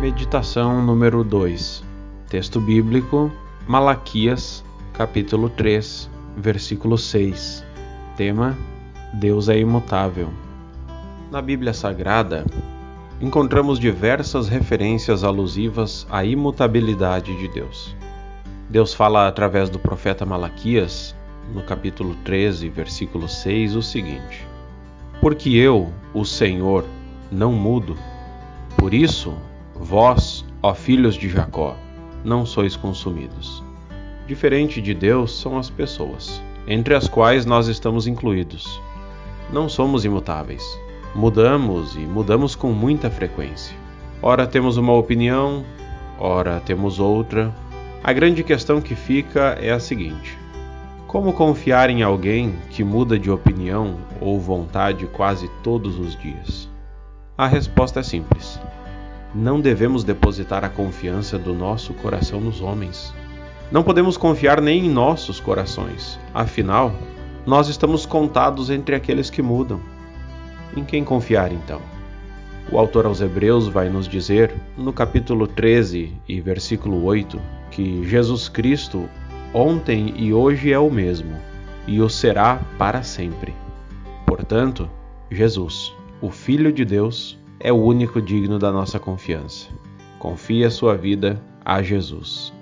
Meditação número 2. Texto bíblico: Malaquias, capítulo 3, versículo 6. Tema: Deus é imutável. Na Bíblia Sagrada, encontramos diversas referências alusivas à imutabilidade de Deus. Deus fala através do profeta Malaquias, no capítulo 13, versículo 6, o seguinte: Porque eu, o Senhor, não mudo. Por isso, vós, ó filhos de Jacó, não sois consumidos. Diferente de Deus são as pessoas, entre as quais nós estamos incluídos. Não somos imutáveis Mudamos e mudamos com muita frequência. Ora temos uma opinião, ora temos outra. A grande questão que fica é a seguinte: como confiar em alguém que muda de opinião ou vontade quase todos os dias? A resposta é simples. Não devemos depositar a confiança do nosso coração nos homens. Não podemos confiar nem em nossos corações, afinal, nós estamos contados entre aqueles que mudam. Em quem confiar então? O autor aos Hebreus vai nos dizer, no capítulo 13 e versículo 8, que Jesus Cristo ontem e hoje é o mesmo, e o será para sempre. Portanto, Jesus, o Filho de Deus, é o único digno da nossa confiança. Confie a sua vida a Jesus.